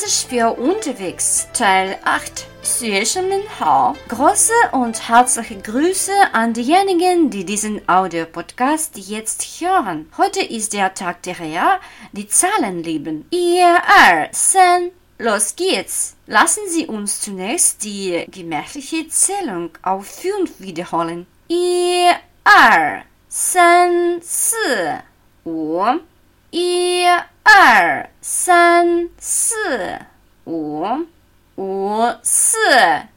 Chinesisch für unterwegs, Teil 8. Große und herzliche Grüße an diejenigen, die diesen Audiopodcast jetzt hören. Heute ist der Tag der Rea, die Zahlen lieben. Ihr er, sen, los geht's. Lassen Sie uns zunächst die gemächliche Zählung auf 5 wiederholen. Ihr er, sen, si, 五。一二三四五五四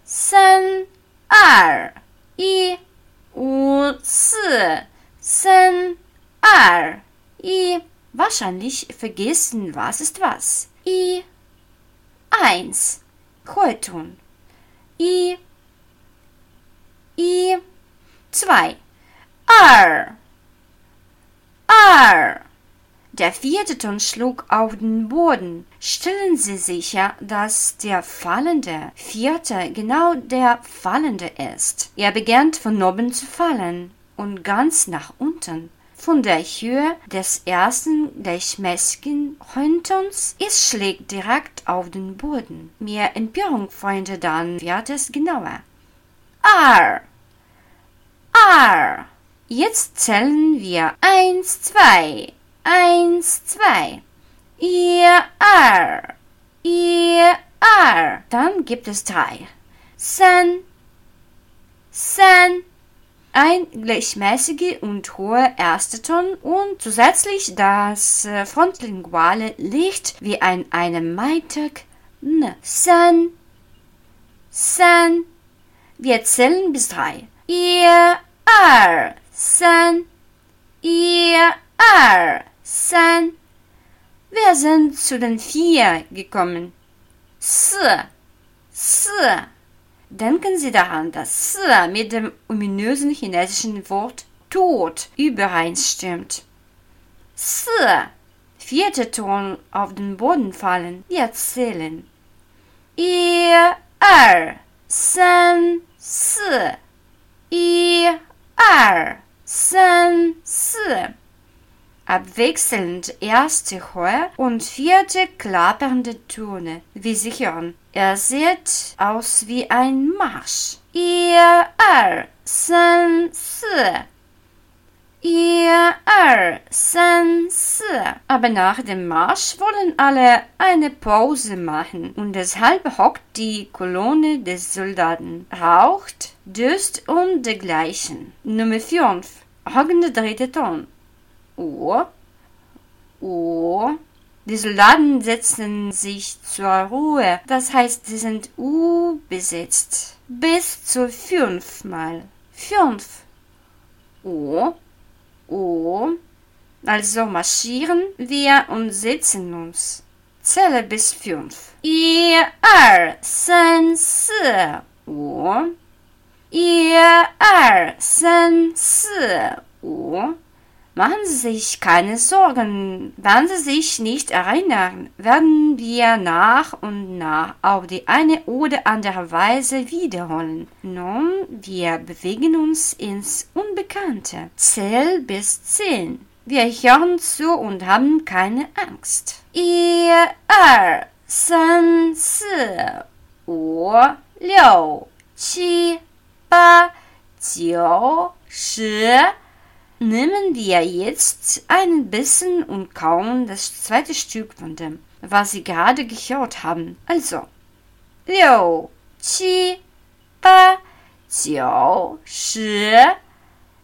三二一五四三二一 Wahrscheinlich vergessen, was ist was. I eins Kreuzton. I I zwei R R der vierte Ton schlug auf den Boden. Stellen Sie sicher, dass der fallende vierte genau der fallende ist. Er begann von oben zu fallen und ganz nach unten. Von der Höhe des ersten gleichmäßigen Höhentons, es schlägt direkt auf den Boden. Mehr Empörung, Freunde, dann wird es genauer. R. R. Jetzt zählen wir eins, zwei eins, zwei. Ihr, er, ihr, er. Dann gibt es drei. San, san. Ein gleichmäßiger und hoher erster Ton und zusätzlich das äh, Frontlinguale liegt wie an einem Maitag n. San, san. Wir zählen bis drei. Ihr, er, san, ihr, er, Wir sind zu den vier gekommen. S, S. Denken Sie daran, dass S mit dem ominösen chinesischen Wort Tod übereinstimmt. S. Vierter Ton auf den Boden fallen. Wir zählen. Ihr, er, san, S. Ihr, er, san, S abwechselnd erste hohe und vierte klappernde Töne, wie Sie hören. Er sieht aus wie ein Marsch. Ihr, er, si. Ihr, er, si. Aber nach dem Marsch wollen alle eine Pause machen und deshalb hockt die Kolonne des Soldaten, raucht, döst und dergleichen. Nummer 5. Hockende dritte Ton. O. O. Die Soldaten setzen sich zur Ruhe. Das heißt, sie sind U besetzt. Bis zu fünfmal. Fünf. O. O. Also marschieren wir und setzen uns. Zähle bis fünf. Ihr, er, san, si, o. Ihr, er, san, si, o. Machen Sie sich keine Sorgen, wenn Sie sich nicht erinnern, werden wir nach und nach auf die eine oder andere Weise wiederholen. Nun, wir bewegen uns ins Unbekannte. Zähl bis zehn. Wir hören zu und haben keine Angst. 一、二、三、四、五、六、七、八、九、十。 Nehmen wir jetzt ein bisschen und kauen das zweite Stück von dem, was Sie gerade gehört haben. Also, 六、七、八、九、十.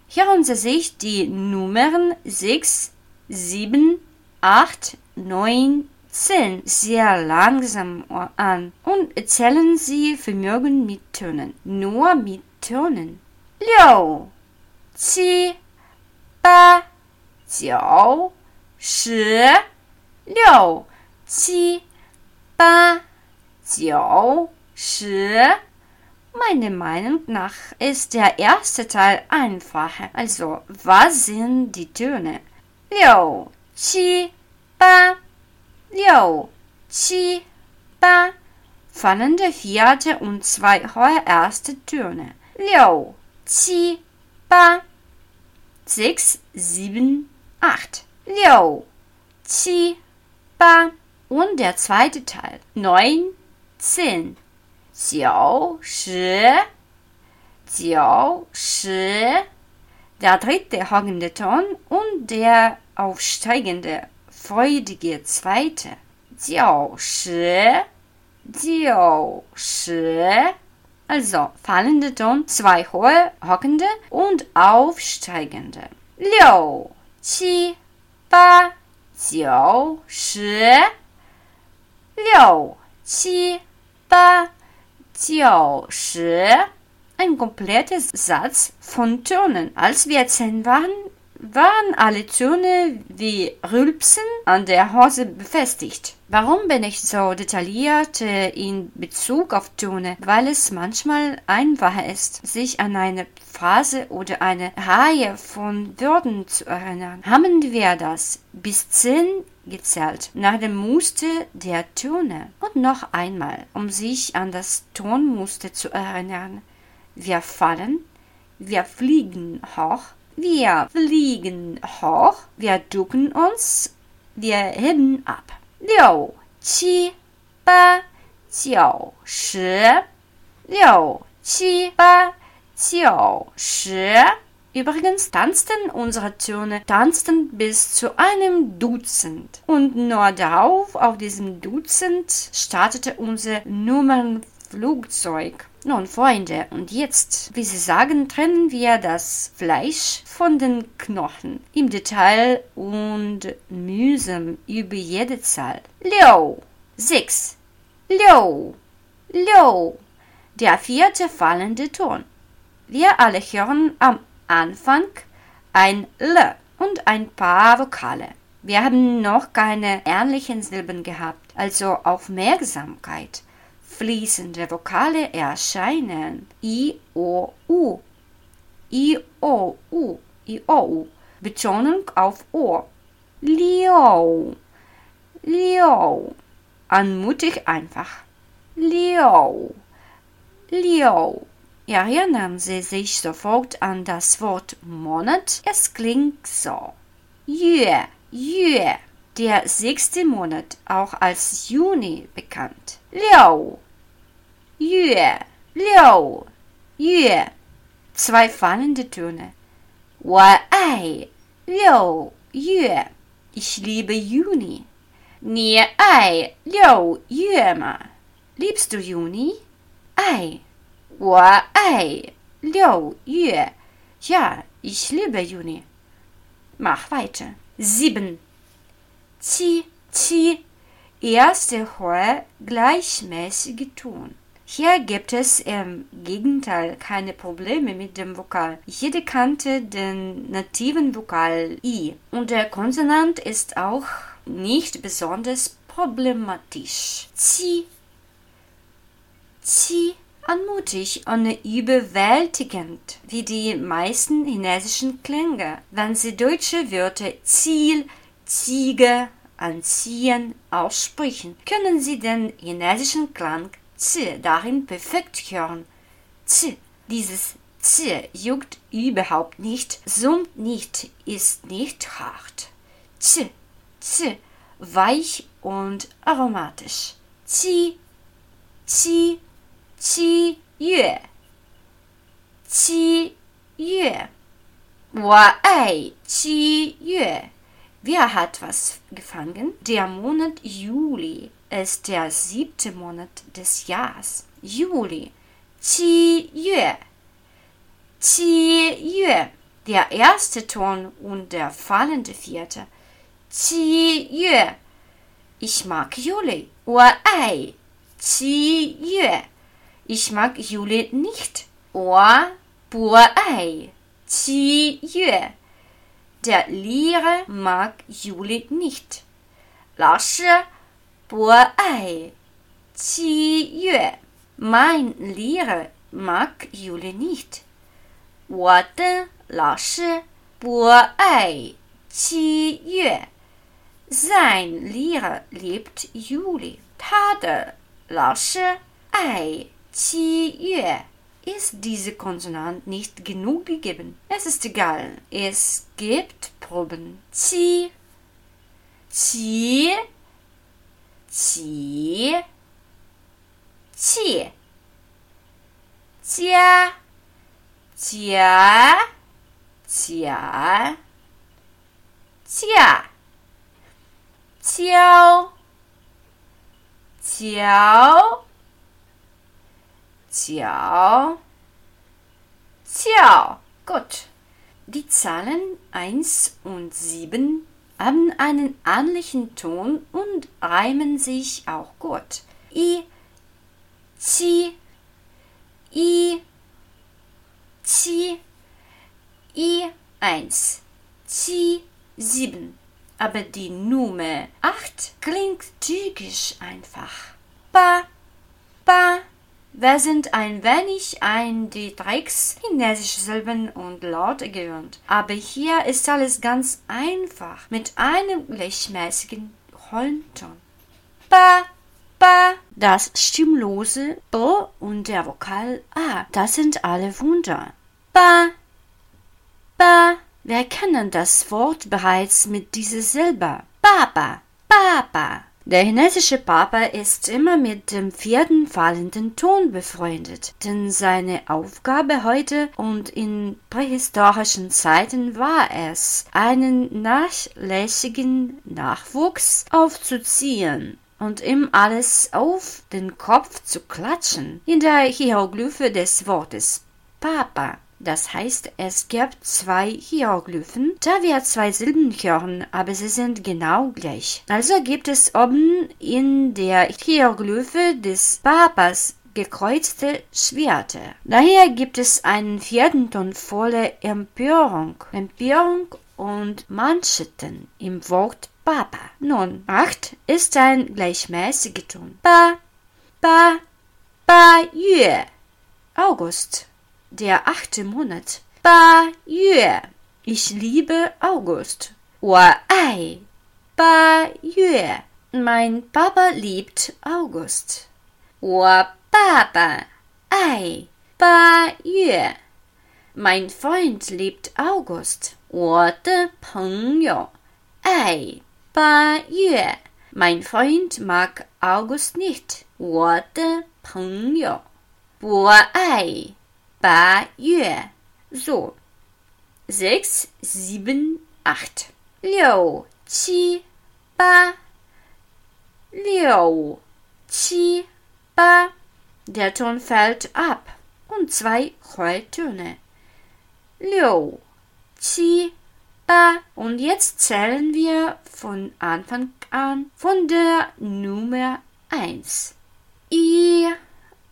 Hören Sie sich die Nummern 6, 7, 8, 9, 10 sehr langsam an und zählen Sie Vermögen mit Tönen. Nur mit Tönen. 六、七、八、 九、十、六、七、八、九、十. Meiner Meinung nach ist der erste Teil einfacher. Also, was sind die Töne? 六、七、八、六、七、八. Fallen der vierte und zwei hohe erste Töne. 六、七、八。 sechs, sieben, acht. 六、七、八、 Und der zweite Teil. Neun, zehn. Jiao, shi, jiao, shi. Der dritte hockende Ton und der aufsteigende, freudige zweite. Jiao, shi, jiao, shi. Also fallende Ton, zwei hohe, hockende und aufsteigende. Liu, qi, ba, jiao, shi. Liu, qi, ba, jiao, shi. Ein kompletter Satz von Tönen. Als wir zehn waren, waren alle Töne wie Rülpsen an der Hose befestigt. Warum bin ich so detailliert in Bezug auf Töne? Weil es manchmal einfacher ist, sich an eine Phrase oder eine Reihe von Wörtern zu erinnern. Haben wir das bis zehn gezählt, nach dem Muster der Töne. Und noch einmal, um sich an das Tonmuster zu erinnern. Wir fallen, wir fliegen hoch, wir fliegen hoch, wir ducken uns, wir heben ab. 六七八九十，六七八九十。Übrigens tanzten unsere Töne tanzten bis zu einem Dutzend. Und nur darauf, auf diesem Dutzend, startete unser Nummernflugzeug. Nun, Freunde, und jetzt, wie Sie sagen, trennen wir das Fleisch von den Knochen im Detail und mühsam über jede Zahl. Liu, sechs, Liu, Liu, der vierte fallende Ton. Wir alle hören am Anfang ein L und ein paar Vokale. Wir haben noch keine ähnlichen Silben gehabt, also Aufmerksamkeit fließende Vokale erscheinen. I, O, U. I, O, U. I, O, U. Betonung auf O. Liu. Liu. Anmutig einfach. Liu. Liu. Erinnern Sie sich sofort an das Wort Monat? Es klingt so. Yue, Yue. Der sechste Monat, auch als Juni bekannt. Liu. Yue, Liu, Yue. Zwei fallende Töne. Wa ai, Liu, Yue. Ich liebe Juni. Nie ai, Liu, Yue ma. Liebst du Juni? Ei. Wa ai, Liu, Yue. Ja, ich liebe Juni. Mach weiter. Sieben. Zieh, zieh. Erste hohe gleichmäßige Ton. Hier gibt es im Gegenteil keine Probleme mit dem Vokal. Jede kannte den nativen Vokal I und der Konsonant ist auch nicht besonders problematisch. Qi. Qi. Anmutig und überwältigend, wie die meisten chinesischen Klänge, wenn sie deutsche Wörter Ziel, Ziege, anziehen aussprechen, können sie den chinesischen Klang Z darin perfekt hören. Z, dieses Z juckt überhaupt nicht, summt nicht, ist nicht hart. Z, Z, weich und aromatisch. Qi, Qi, Qi Yue, Qi Yue. 我爱七月。Wer hat was gefangen? Der Monat Juli ist der siebte Monat des Jahres. Juli. Qi Yue. Qi Yue. Der erste Ton und der fallende vierte. Qi Yue. Ich mag Juli. Ai. Qi Yue. Ich mag Juli nicht. Ai. Qi Yue. Der Lehrer mag Juli nicht. 老师。不爱七月。Mein Lehrer mag Juli nicht. 我的老师不爱七月。Sein Lehrer liebt Juli. 他的老师爱七月。Ist diese Konsonant nicht genug gegeben? Es ist egal. Es gibt Proben. Qi, qi 企妾家甲甲驾交嚼角叫 Gott. Die Zahlen eins und sieben haben einen ähnlichen Ton und reimen sich auch gut. I, Chi, I, Chi, I, 1, Chi, 7 aber die Nummer 8 klingt typisch einfach. Ba, ba. Wir sind ein wenig an die Drecks chinesische Silben und Laute gewöhnt. Aber hier ist alles ganz einfach mit einem gleichmäßigen Rollenton. Ba, ba. Das stimmlose B und der Vokal A, das sind alle Wunder. Ba, ba. Wir kennen das Wort bereits mit dieser Silbe. Papa, Papa. Der chinesische Papa ist immer mit dem vierten fallenden Ton befreundet, denn seine Aufgabe heute und in prähistorischen Zeiten war es, einen nachlässigen Nachwuchs aufzuziehen und ihm alles auf den Kopf zu klatschen, in der Hieroglyphe des Wortes Papa. Das heißt, es gibt zwei Hieroglyphen, da wir zwei Silben hören, aber sie sind genau gleich. Also gibt es oben in der Hieroglyphe des Papas gekreuzte Schwerte. Daher gibt es einen vierten Ton voller Empörung, Empörung und Manschetten im Wort Papa. Nun, acht ist ein gleichmäßiger Ton. Ba, ba, ba, Yue. August der achte Monat. Ba Yue. Ich liebe August. Wa ai. Ba Yue. Mein Papa liebt August. Wa Papa. Ai. Ba Yue. Mein Freund liebt August. 我的朋友爱八月。Mein Freund mag August nicht. 我的朋友不爱 Ba Yue. So. Sechs, sieben, acht. Liu, Qi, Ba. Liu, Qi, Ba. Der Ton fällt ab und zwei hohe Töne. Liu, Qi, Ba. Und jetzt zählen wir von Anfang an von der Nummer eins. I,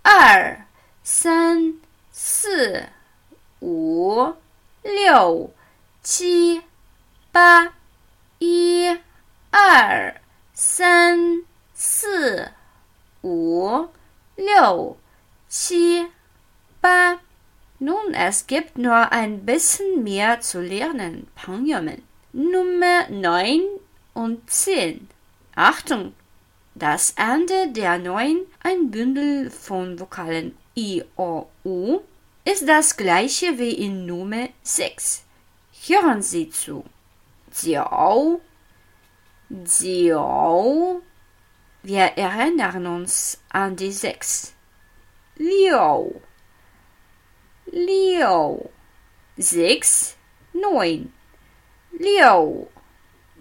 R, San, 四、五、六、七、八，一、二、三、四、五、六、七、八。Nun, es gibt nur ein bisschen mehr zu lernen, Panjamin. Nummer 9 und 10. Achtung! Das Ende der 9, ein Bündel von Vokalen I, O, U ist das gleiche wie in Nummer 6. Hören Sie zu. Jiao, Jiao. Wir erinnern uns an die 6. Liu, Liu. 6, 9. Liu,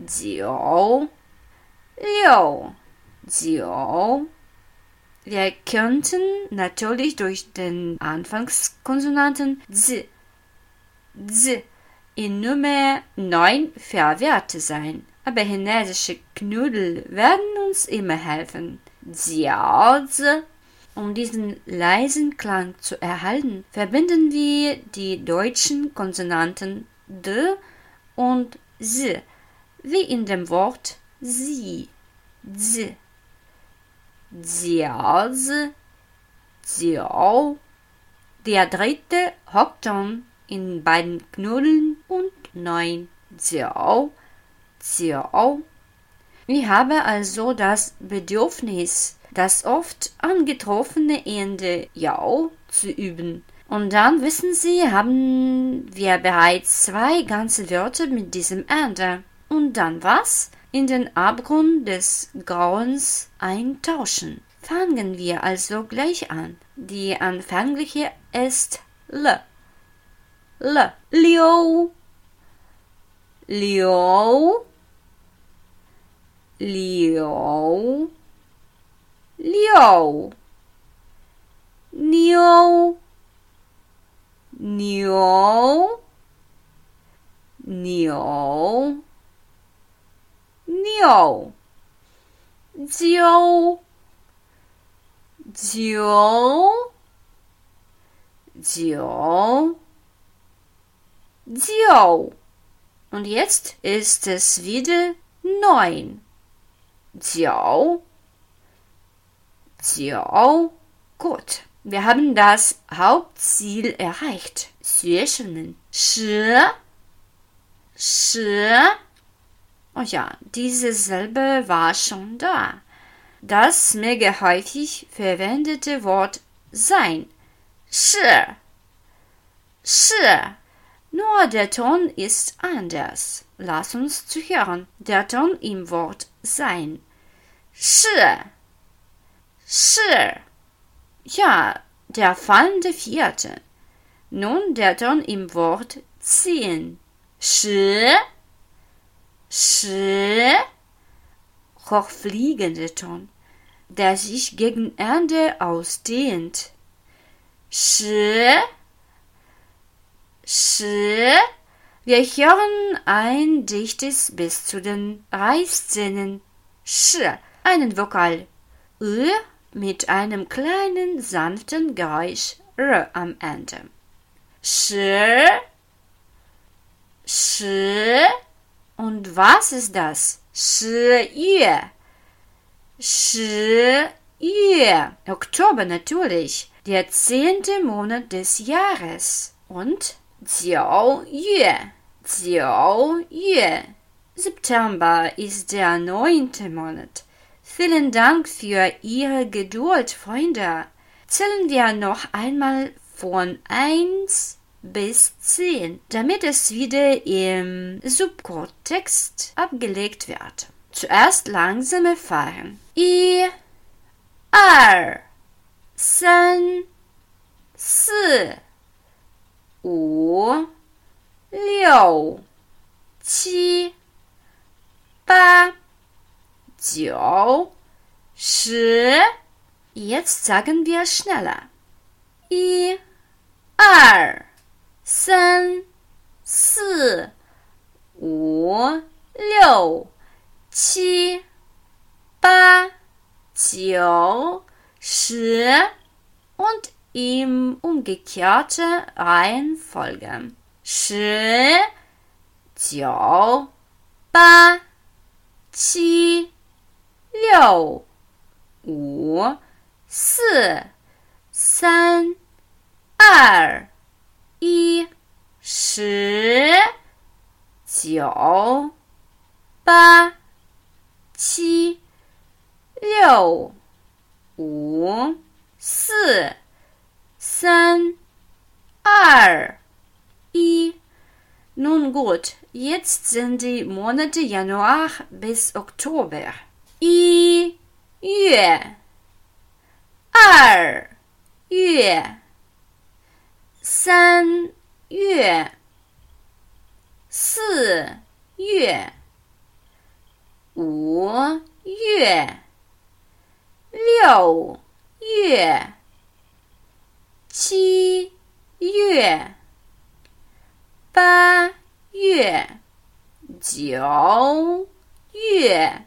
Jiao, Liu, Jiao. Wir könnten natürlich durch den Anfangskonsonanten z, z in Nummer 9 verwehrt sein, aber chinesische Knödel werden uns immer helfen. Jiaozi. Um diesen leisen Klang zu erhalten, verbinden wir die deutschen Konsonanten d und z, wie in dem Wort sie, z. Jiaozi, Jiao. Der dritte Hockton in beiden Knuddeln und neun Jiao, Jiao. Ich habe also das Bedürfnis, das oft angetroffene Ende Yao zu üben. Und dann wissen Sie, haben wir bereits zwei ganze Wörter mit diesem Ende. Und dann was? In den Abgrund des Grauens eintauschen. Fangen wir also gleich an. Die anfängliche ist L. L. Liu. Liu. Liu. Liu. Niu. Niu. Niu. Niu. Jiu. Jiu. Jiu. Jiu. Und jetzt ist es wieder neun. Jiu. Jiu. Gut. Wir haben das Hauptziel erreicht. Schön. Shi. Shi. Oh ja, diese Silbe war schon da. Das mega häufig verwendete Wort sein. Shi. Shi. Nur der Ton ist anders. Lass uns zuhören. Der Ton im Wort sein. Shi. Shi. Ja, der fallende Vierte. Nun der Ton im Wort ziehen. Shi. Shi. Hochfliegende Ton, der sich gegen Ende ausdehnt. Shi. Shi. Wir hören ein dichtes bis zu den Reißzähnen. Sch, einen Vokal. Ö mit einem kleinen sanften Geräusch R am Ende. Sch, Sch. Und was ist das? Sch, Yue. Sch, Yue. Oktober natürlich. Der zehnte Monat des Jahres. Und Jiao Yue. Jiao Yue. September ist der neunte Monat. Vielen Dank für Ihre Geduld, Freunde. Zählen wir noch einmal von 1 bis 10, damit es wieder im Subkontext abgelegt wird. Zuerst langsam Fahren. I, R, San, S, U, Liu, Qi, Ba, Jiu, Shi. Jetzt sagen wir schneller. I, R. 三、四、五、六、七、八、九、十 und im umgekehrten Reihenfolge. Shi, Jiu, Ba, Qi, Liu, Wu, Si, San, Er, I, Shi, Jiu, Ba, Qi, Liu, Wu, 四、三、二、一. Nun gut, jetzt sind die Monate Januar bis Oktober. I, Yue, 二月、 三月、四月、五月、六月、七月、八月、九月、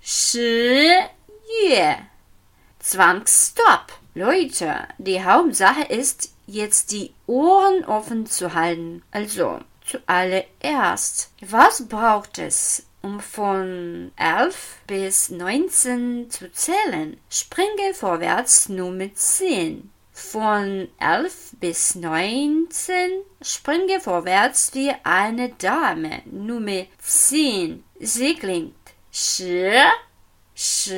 十月。Zwangsstopp. Leute, die Hauptsache ist, jetzt die Ohren offen zu halten. Also, zuallererst, was braucht es, um von 11 bis 19 zu zählen. Springe vorwärts Nummer 10. Von 11 bis 19 springe vorwärts wie eine Dame. Nummer 10. Sie klingt Sch, Sch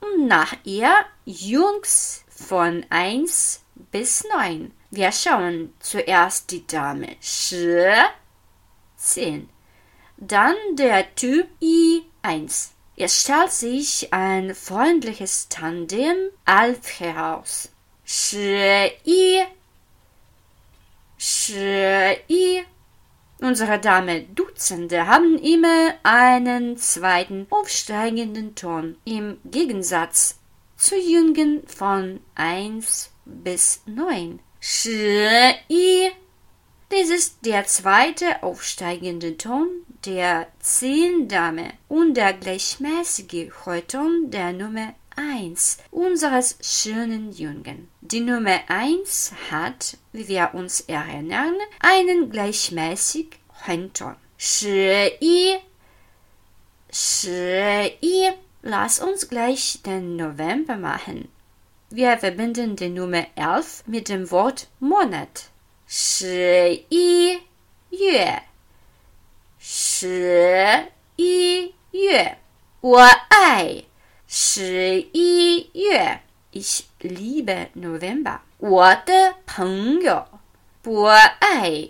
und nach ihr Jungs von 1 bis 9. Wir schauen zuerst die Dame Sch, 10 dann der Typ I1. Es stellt sich ein freundliches Tandem Alf heraus. Shi I 十一。Unsere Dame Dutzende haben immer einen zweiten aufsteigenden Ton im Gegensatz zu Jüngen von 1 bis 9. Shi. Dies ist der zweite aufsteigende Ton der Zehndame und der gleichmäßige Heuton der Nummer 1 unseres schönen Jungen. Die Nummer 1 hat, wie wir uns erinnern, einen gleichmäßig Heuton. Shi. Shi. Lass uns gleich den November machen. Wir verbinden die Nummer 11 mit dem Wort Monat. 十一月，十一月，我爱十一月。Ich liebe November. 我的朋友不爱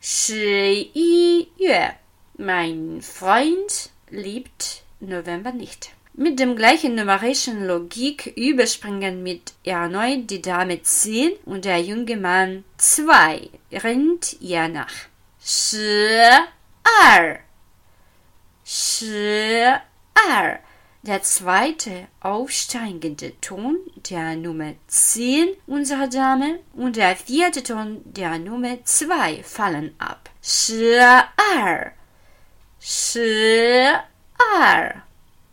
十一月。Mein Freund liebt November nicht. Mit dem gleichen numerischen Logik überspringen mit erneut die Dame 10 und der junge Mann 2 rennt ihr nach. 十二十二 der zweite aufsteigende Ton der Nummer 10 unserer Dame und der vierte Ton der Nummer 2 fallen ab. 十二十二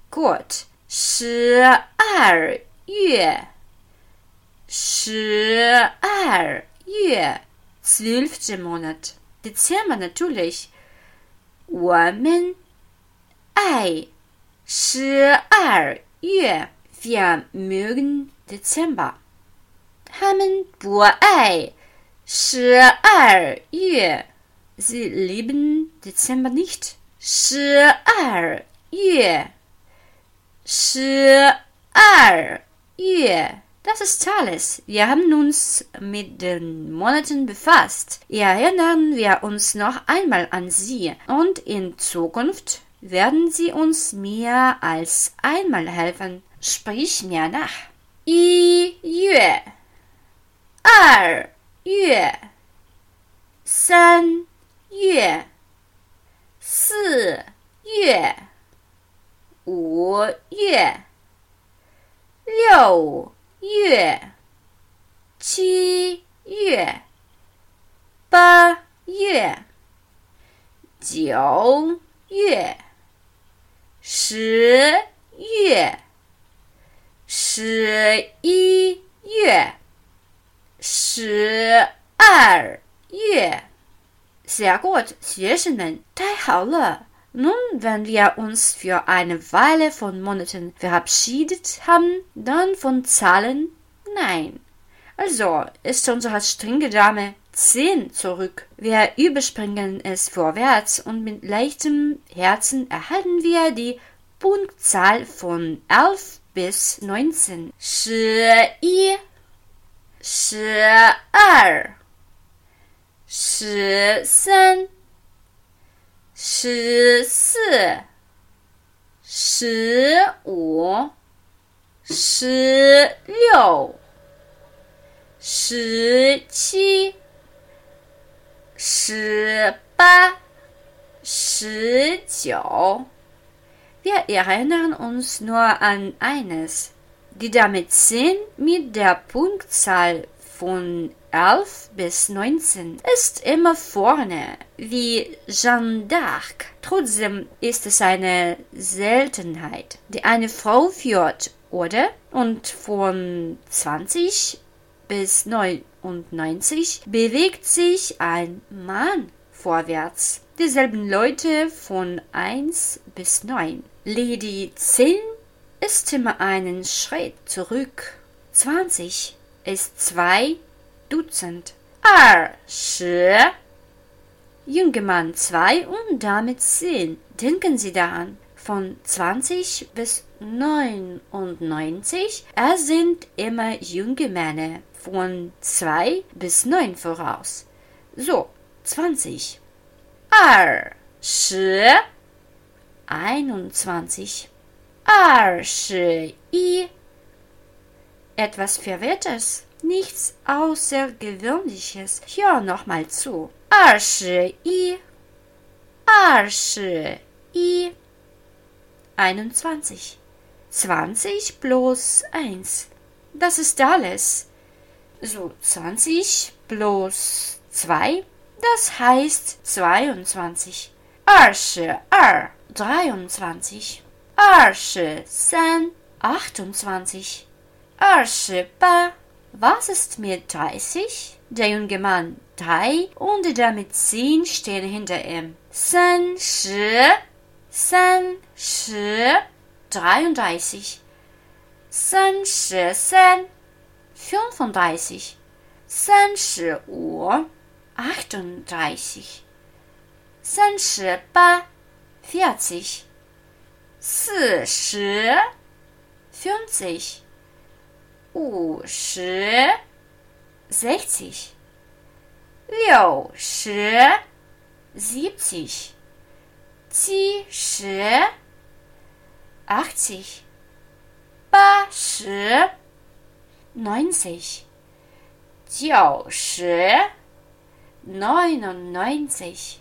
Gut. 十二月，十二月，zwölfte Monat. Dezember natürlich. 我们爱十二月。Wir mögen Dezember. 他们不爱十二月。Sie lieben Dezember nicht. 十二 Ye. Das ist alles. Wir haben uns mit den Monaten befasst. Erinnern wir uns noch einmal an sie. Und in Zukunft werden sie uns mehr als einmal helfen. Sprich mir nach. I Yue. Er Yue. San Yue. Si Yue. 五月、六月、七月、八月、九月、十月、十一月、十二月。Sehr gut, 学生们，太好了 Nun, wenn wir uns für eine Weile von Monaten verabschiedet haben, dann von Zahlen nein. Also ist unsere strenge Dame 10 zurück. Wir überspringen es vorwärts und mit leichtem Herzen erhalten wir die Punktzahl von 11 bis 19. 11 12 13十三。十四、十五、十六、十七、十八、十九。Wir erinnern uns nur an eines. Die Dame 10 mit der Punktzahl von 11 bis 19 ist immer vorne, wie Jeanne d'Arc. Trotzdem ist es eine Seltenheit, die eine Frau führt, oder? Und von 20 bis 99 bewegt sich ein Mann vorwärts. Dieselben Leute von 1 bis 9. Lady 10 ist immer einen Schritt zurück. 20 ist zwei Dutzend. Ar, shi. Mann zwei und damit zehn. Denken Sie daran. Von 20 bis 99, es sind immer junge Männer von zwei bis neun voraus. So, 20. Ar, shi. 21. Ar, i. Etwas Verwirrtes nichts Außergewöhnliches. Hör nochmal zu. 二十一，二十一einundzwanzig. Zwanzig plus eins. Das ist alles. So, zwanzig plus zwei, das heißt zweiundzwanzig. 二十二 dreiundzwanzig. 二十三 achtundzwanzig. 二十八 was ist mit dreißig? Der junge Mann Tai und der mit zehn stehen hinter ihm. San shi, san shi, 33. San shi san, 35. San shi wu, 38. San shi ba, 40. 四十，50。五十 sechzig. 六十 siebzig. 七十 achtzig. 八十 neunzig. 九十 neunundneunzig.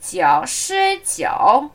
九十九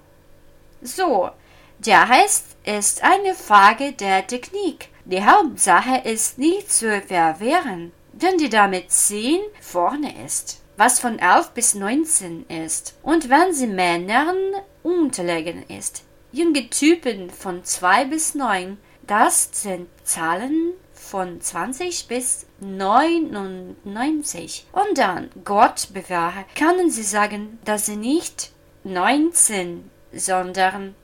So, der heißt, ist eine Frage der Technik. Die Hauptsache ist nicht zu verwehren, denn die Dame 10 vorne ist, was von 11 bis 19 ist. Und wenn sie Männern unterlegen ist, junge Typen von 2 bis 9, das sind Zahlen von 20 bis 99. Und dann, Gott bewahre, können Sie sagen, dass Sie nicht 19, sondern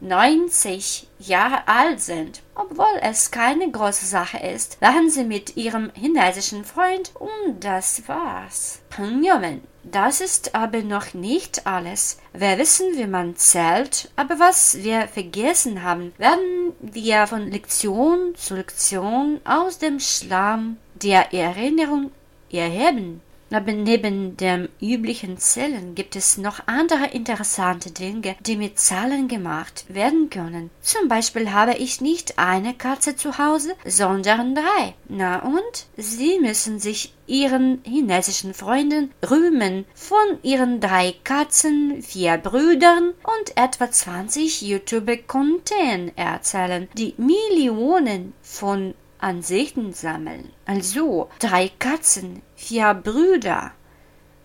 90 Jahre alt sind. Obwohl es keine große Sache ist, lachen sie mit ihrem chinesischen Freund und das war's. Hm, Pangyomen. Das ist aber noch nicht alles. Wir wissen, wie man zählt, aber was wir vergessen haben, werden wir von Lektion zu Lektion aus dem Schlamm der Erinnerung erheben. Neben dem üblichen Zählen gibt es noch andere interessante Dinge, die mit Zahlen gemacht werden können. Zum Beispiel habe ich nicht eine Katze zu Hause, sondern drei. Na und? Sie müssen sich ihren chinesischen Freunden rühmen von ihren drei Katzen, vier Brüdern und etwa 20 YouTube-Content erzählen, die Millionen von Ansichten sammeln. Also drei Katzen, vier Brüder.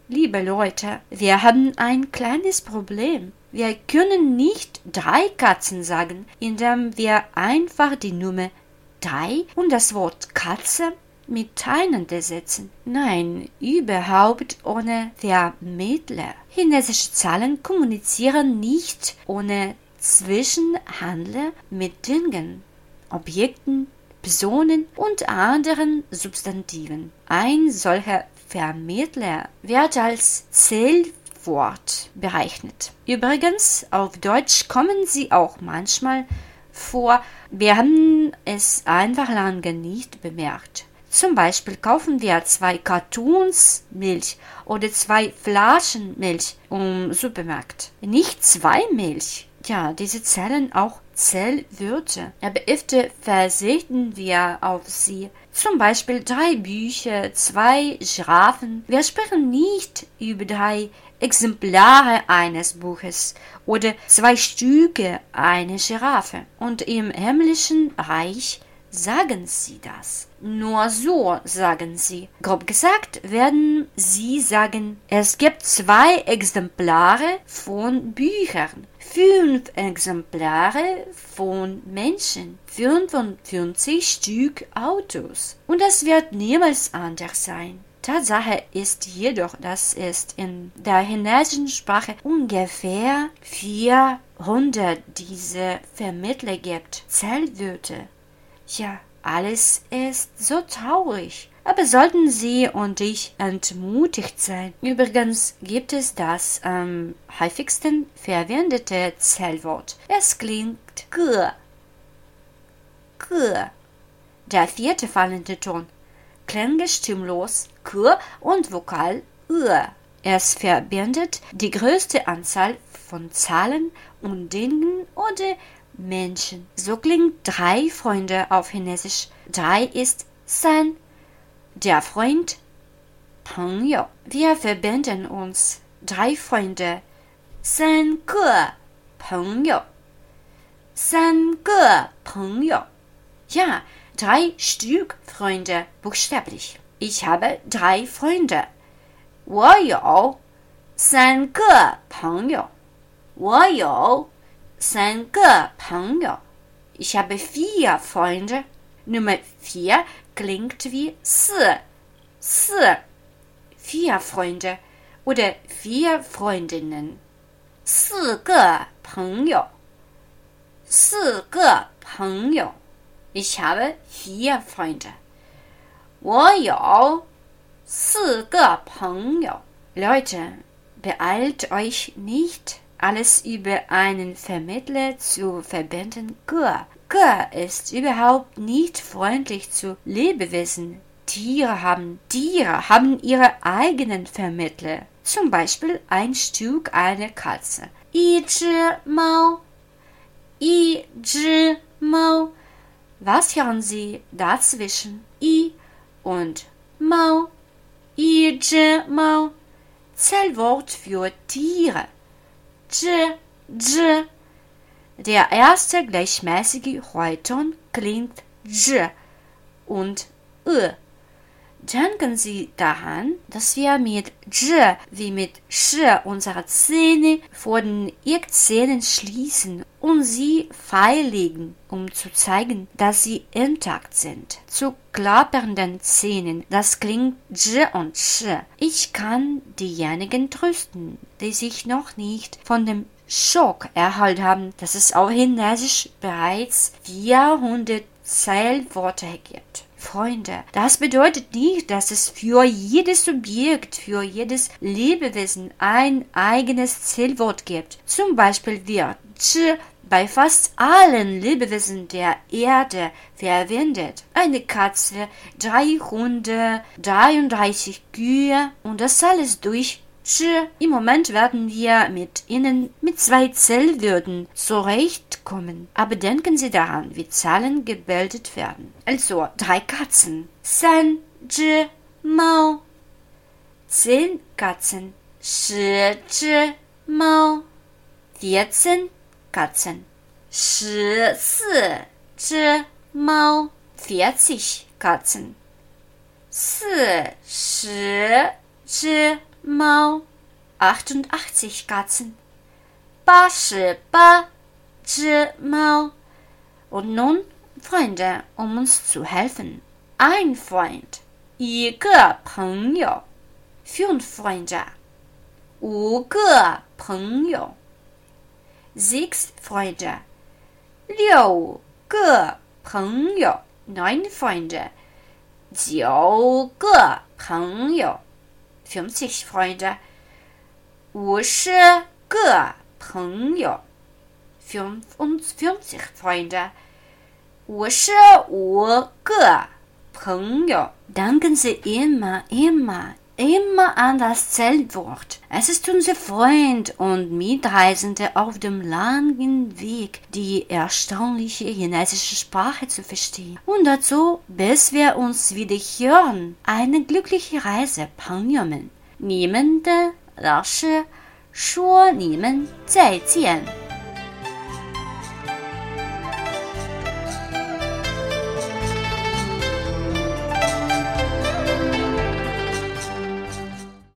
Liebe Leute, wir haben ein kleines Problem. Wir können nicht drei Katzen sagen, indem wir einfach die Nummer drei und das Wort Katze miteinander setzen. Nein, überhaupt ohne Vermittler. Chinesische Zahlen kommunizieren nicht ohne Zwischenhandler mit Dingen, Objekten, Personen und anderen Substantiven. Ein solcher Vermittler wird als Zählwort berechnet. Übrigens, auf Deutsch kommen sie auch manchmal vor. Wir haben es einfach lange nicht bemerkt. Zum Beispiel kaufen wir zwei Cartoons Milch oder zwei Flaschen Milch im Supermarkt. Nicht zwei Milch. Ja, diese zählen auch Zählwörter. Aber öfter verzichten wir auf sie. Zum Beispiel drei Bücher, zwei Giraffen. Wir sprechen nicht über drei Exemplare eines Buches oder zwei Stücke einer Giraffe. Und im himmlischen Reich sagen sie das. Nur so sagen sie. Grob gesagt werden sie sagen, es gibt zwei Exemplare von Büchern, fünf Exemplare von Menschen, 45 Stück Autos. Und es wird niemals anders sein. Tatsache ist jedoch, dass es in der chinesischen Sprache ungefähr 400 diese Vermittler gibt. Zählwörter. Ja, alles ist so traurig. Aber sollten Sie und ich entmutigt sein. Übrigens gibt es das am häufigsten verwendete Zählwort. Es klingt ge. Ge. Der vierte fallende Ton. Klänge stimmlos k und Vokal ü. Es verbindet die größte Anzahl von Zahlen und Dingen oder Menschen. So klingt drei Freunde auf Chinesisch. Drei ist san, Der Freund, 朋友. Wir verbinden uns. Drei Freunde. 三个朋友。三个朋友. Ja, drei Stück Freunde, buchstäblich. Ich habe drei Freunde. 我有三个朋友。我有 三个朋友。Ich habe vier Freunde. Nummer vier klingt wie 四四 vier Freunde oder vier Freundinnen. 四个朋友四个朋友 Ich habe vier Freunde. 我有四个朋友 Leute, beeilt euch nicht, alles über einen Vermittler zu verbinden. Gör. Gör ist überhaupt nicht freundlich zu Lebewesen. Tiere haben, Tiere haben ihre eigenen Vermittler. Zum Beispiel ein Stück einer Katze. 一只猫，一只猫。Was hören Sie dazwischen? I und Mau. 一只猫。Zellwort für Tiere. J, J. Der erste gleichmäßige Heuton klingt J und Ö. Denken Sie daran, dass wir mit J wie mit Sch unsere Zähne vor den Eckzähnen schließen und sie feillegen, um zu zeigen, dass sie intakt sind. Zu klappernden Zähnen, das klingt J und Sch. Ich kann diejenigen trösten, die sich noch nicht von dem Schock erhalten haben, dass es auf Chinesisch bereits 400 Zählworte gibt. Freunde, das bedeutet nicht, dass es für jedes Subjekt, für jedes Lebewesen ein eigenes Zählwort gibt. Zum Beispiel wird Ch bei fast allen Lebewesen der Erde verwendet. Eine Katze, drei Hunde, 33 Kühe und das alles durch im Moment werden wir mit ihnen mit zwei Zellwürden zurechtkommen. Aber denken Sie daran, wie Zahlen gebildet werden. Also drei Katzen. San, Zhi, Mao. Zehn Katzen. Shi, Zhi, Mao. Vierzehn Katzen. Shi, Si, Zhi, Mao. Vierzig Katzen. Si, Shi, Zhi, Mau, 88 Katzen, 88 只猫. Und nun, Freunde, um uns zu helfen. Ein Freund, 一个朋友, fünf Freunde, 五个朋友, sechs Freunde, 六个朋友, neun Freunde, 九个朋友。 50 Freunde, 五十个朋友，55 Freunde, 五十五个朋友。Danken Sie immer, immer, immer an das Zellwort. Es ist unser Freund und Mitreisende auf dem langen Weg, die erstaunliche chinesische Sprache zu verstehen. Und dazu, bis wir uns wieder hören, eine glückliche Reise, 朋友们。你们的老师说：“你们再见。”